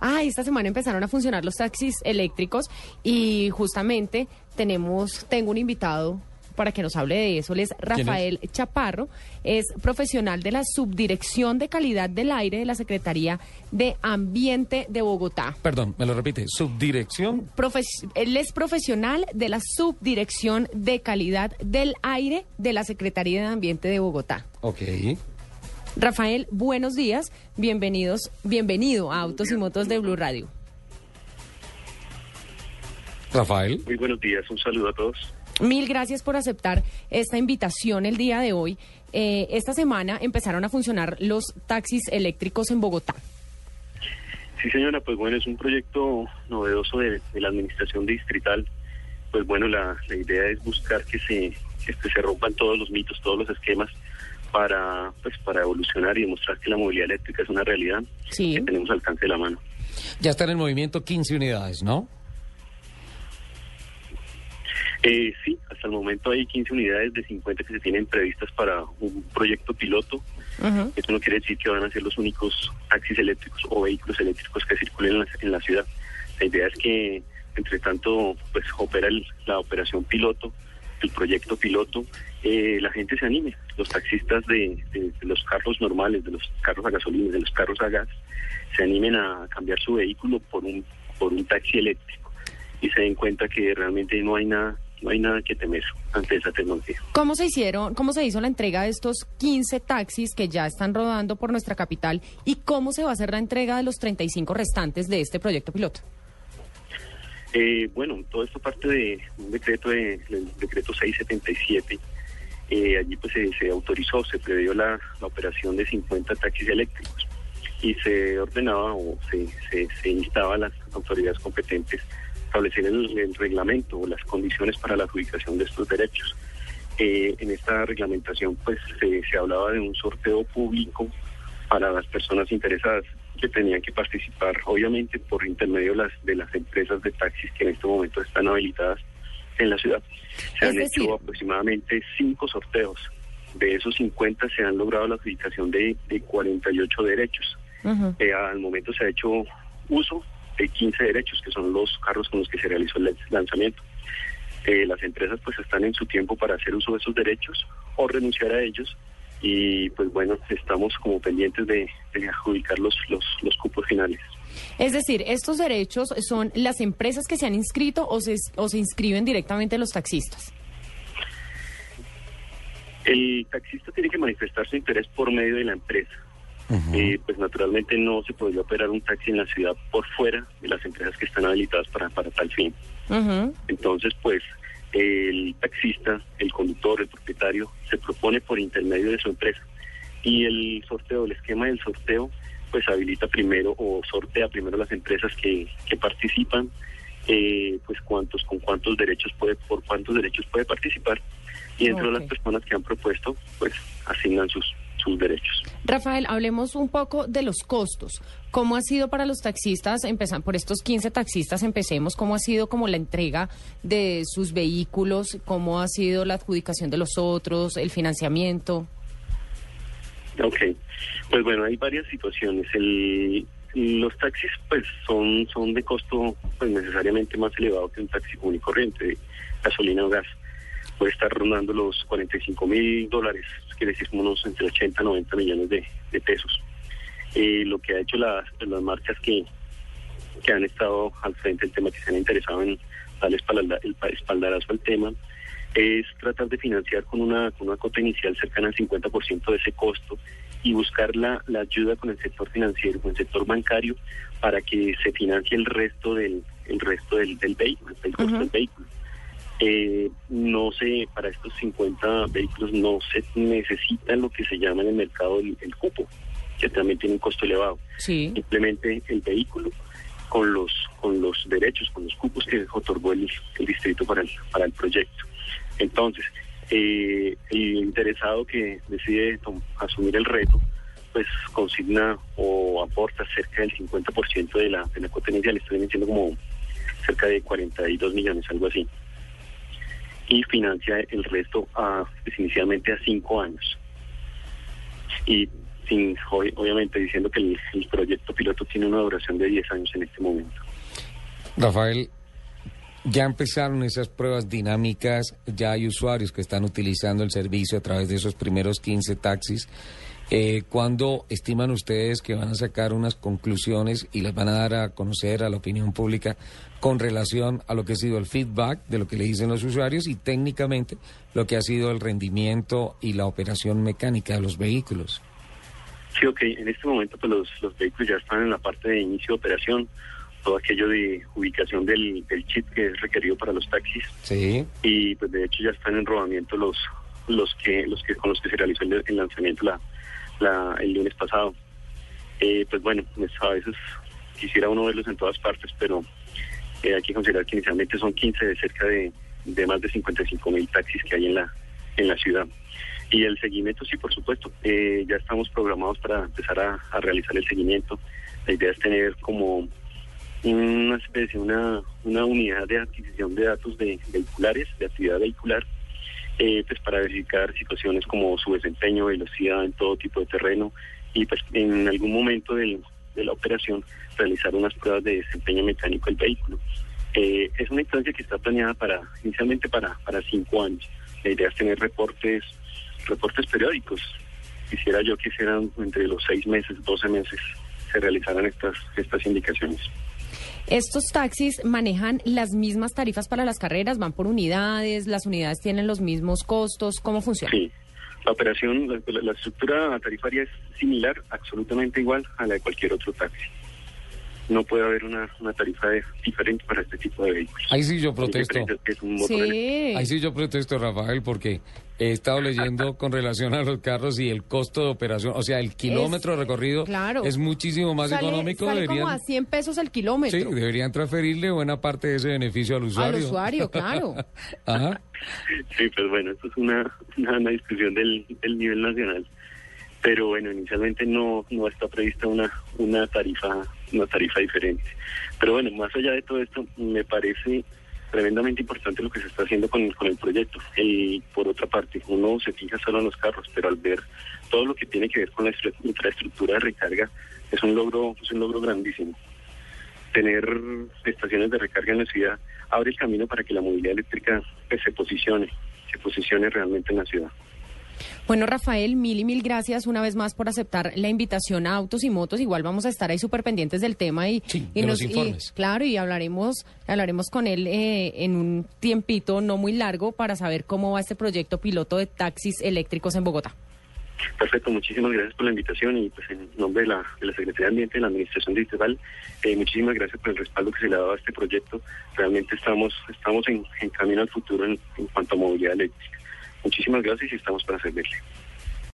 ah, esta semana empezaron a funcionar los taxis eléctricos y justamente tenemos, tengo un invitado para que nos hable de eso. Él es Rafael Chaparro, es profesional de la Subdirección de Calidad del Aire de la Secretaría de Ambiente de Bogotá. Perdón, me lo repite, subdirección. él es profesional de la Subdirección de Calidad del Aire de la Secretaría de Ambiente de Bogotá. Ok. Rafael, buenos días, bienvenidos, bienvenido a Autos y Motos de Blue Radio. Rafael. Muy buenos días, un saludo a todos. Mil gracias por aceptar esta invitación el día de hoy. Eh, esta semana empezaron a funcionar los taxis eléctricos en Bogotá. Sí, señora, pues bueno, es un proyecto novedoso de, la administración distrital. Pues bueno, la, idea es buscar que se, que se rompan todos los mitos, todos los esquemas para, pues, para evolucionar y demostrar que la movilidad eléctrica es una realidad que tenemos al alcance de la mano. Ya están en movimiento 15 unidades, ¿no? Eh, sí, hasta el momento hay 15 unidades de 50 que se tienen previstas para un proyecto piloto. Eso no quiere decir que van a ser los únicos taxis eléctricos o vehículos eléctricos que circulen en la, ciudad. La idea es que, entre tanto, pues opera la operación piloto, el proyecto piloto, eh, la gente se anime. Los taxistas de, de, los carros normales, de los carros a gasolina, de los carros a gas, se animen a cambiar su vehículo por un, por un taxi eléctrico y se den cuenta que realmente no hay nada no hay nada que temer ante esa tecnología. ¿Cómo se hicieron, cómo se hizo la entrega de estos 15 taxis que ya están rodando por nuestra capital y cómo se va a hacer la entrega de los 35 restantes de este proyecto piloto? Eh, bueno, todo esto parte de un decreto de, del decreto 677. Eh, allí pues se, autorizó, se previó la, operación de 50 taxis eléctricos y se ordenaba o se, instaba a las autoridades competentes establecer el, reglamento o las condiciones para la adjudicación de estos derechos. Eh, en esta reglamentación pues se hablaba de un sorteo público para las personas interesadas que tenían que participar, obviamente por intermedio las, de las empresas de taxis que en este momento están habilitadas en la ciudad. Se han hecho aproximadamente cinco sorteos. De esos 50 se han logrado la adjudicación de, de 48 derechos. Eh, al momento se ha hecho uso 15 derechos, que son los carros con los que se realizó el lanzamiento. Eh, las empresas pues están en su tiempo para hacer uso de esos derechos o renunciar a ellos y pues bueno, estamos como pendientes de, adjudicar los, los, cupos finales. Es decir, ¿estos derechos son las empresas que se han inscrito o se, o se inscriben directamente los taxistas? El taxista tiene que manifestar su interés por medio de la empresa. Eh, pues naturalmente no se podría operar un taxi en la ciudad por fuera de las empresas que están habilitadas para, para tal fin. Entonces, pues el taxista, el conductor, el propietario, se propone por intermedio de su empresa. Y el sorteo, el esquema del sorteo, pues habilita primero o sortea primero las empresas que, que participan, eh, pues cuántos, con cuántos derechos puede, por cuántos derechos puede participar. Y dentro de las personas que han propuesto, pues asignan sus, sus derechos. Rafael, hablemos un poco de los costos. ¿Cómo ha sido para los taxistas, empezar por estos 15 taxistas, empecemos, cómo ha sido como la entrega de sus vehículos, cómo ha sido la adjudicación de los otros, el financiamiento? Ok, pues bueno, hay varias situaciones. El, los taxis pues son, son de costo pues necesariamente más elevado que un taxi común y corriente, gasolina o gas puede estar rondando los 45 mil dólares, quiere decir unos entre 80 y 90 millones de, pesos. Eh, lo que ha hecho las, las marcas que, que han estado al frente del tema, que se han interesado en darle el espaldarazo al tema, es tratar de financiar con una, con una cota inicial cercana al 50% de ese costo y buscar la, la ayuda con el sector financiero, con el sector bancario, para que se financie el resto del, el resto del, del vehículo, el costo del vehículo. Eh, no se, para estos 50 vehículos no se necesita lo que se llama en el mercado el, cupo, que también tiene un costo elevado. Simplemente el vehículo con los con los derechos, con los cupos que otorgó el, distrito para el, para el proyecto. Entonces, eh, el interesado que decide asumir el reto, pues consigna o aporta cerca del 50% de la, de la cuota inicial, estoy diciendo como cerca de 42 millones, algo así y financia el resto a, pues, inicialmente a cinco años. Y sin obviamente diciendo que el, proyecto piloto tiene una duración de 10 años en este momento. Rafael, ya empezaron esas pruebas dinámicas, ya hay usuarios que están utilizando el servicio a través de esos primeros 15 taxis. Eh, ¿Cuándo estiman ustedes que van a sacar unas conclusiones y las van a dar a conocer a la opinión pública con relación a lo que ha sido el feedback de lo que le dicen los usuarios y técnicamente lo que ha sido el rendimiento y la operación mecánica de los vehículos? Sí, ok. En este momento pues los, los vehículos ya están en la parte de inicio de operación, todo aquello de ubicación del, del chip que es requerido para los taxis. Sí. Y pues de hecho ya están en rodamiento los los que los que con los que se realizó el, el lanzamiento la el lunes pasado. Eh, pues bueno, pues a veces quisiera uno verlos en todas partes, pero eh, hay que considerar que inicialmente son 15 de cerca de, más de 55 mil taxis que hay en la, en la ciudad. Y el seguimiento, sí, por supuesto. Eh, ya estamos programados para empezar a, realizar el seguimiento. La idea es tener como una especie, una, una unidad de adquisición de datos de vehiculares, de actividad vehicular, eh, pues para verificar situaciones como su desempeño, velocidad en todo tipo de terreno y pues en algún momento de, la operación realizar unas pruebas de desempeño mecánico del vehículo. Eh, es una instancia que está planeada para inicialmente para, para cinco años. La idea es tener reportes reportes periódicos. Quisiera yo que sean entre los seis meses, doce meses se realizaran estas estas indicaciones. ¿Estos taxis manejan las mismas tarifas para las carreras? ¿Van por unidades? ¿Las unidades tienen los mismos costos? ¿Cómo funciona? Sí, la operación, la estructura tarifaria es similar, absolutamente igual a la de cualquier otro taxi no puede haber una, una tarifa diferente para este tipo de vehículos. Ahí sí yo protesto. Ahí sí yo protesto, Rafael, porque he estado leyendo con relación a los carros y el costo de operación, o sea, el kilómetro recorrido es muchísimo más económico. Sale como a 100 pesos el kilómetro. Sí, deberían transferirle buena parte de ese beneficio al usuario. Al usuario, claro. Ajá. Sí, pues bueno, esto es una, una, discusión del, del nivel nacional pero bueno, inicialmente no, no está prevista una, una tarifa una tarifa diferente. Pero bueno, más allá de todo esto, me parece tremendamente importante lo que se está haciendo con, con el proyecto. Y por otra parte, uno se fija solo en los carros, pero al ver todo lo que tiene que ver con la infraestructura de recarga, es un logro, es un logro grandísimo. Tener estaciones de recarga en la ciudad abre el camino para que la movilidad eléctrica pues, se posicione, se posicione realmente en la ciudad. Bueno, Rafael, mil y mil gracias una vez más por aceptar la invitación a Autos y Motos. Igual vamos a estar ahí súper pendientes del tema y, y nos, informes. claro, y hablaremos, hablaremos con él eh, en un tiempito no muy largo para saber cómo va este proyecto piloto de taxis eléctricos en Bogotá. Perfecto, muchísimas gracias por la invitación y pues en nombre de la, de la Secretaría de Ambiente y la Administración Digital, eh, muchísimas gracias por el respaldo que se le ha dado a este proyecto. Realmente estamos estamos en, camino al futuro en, en cuanto a movilidad eléctrica. Muchísimas gracias y estamos para servirle.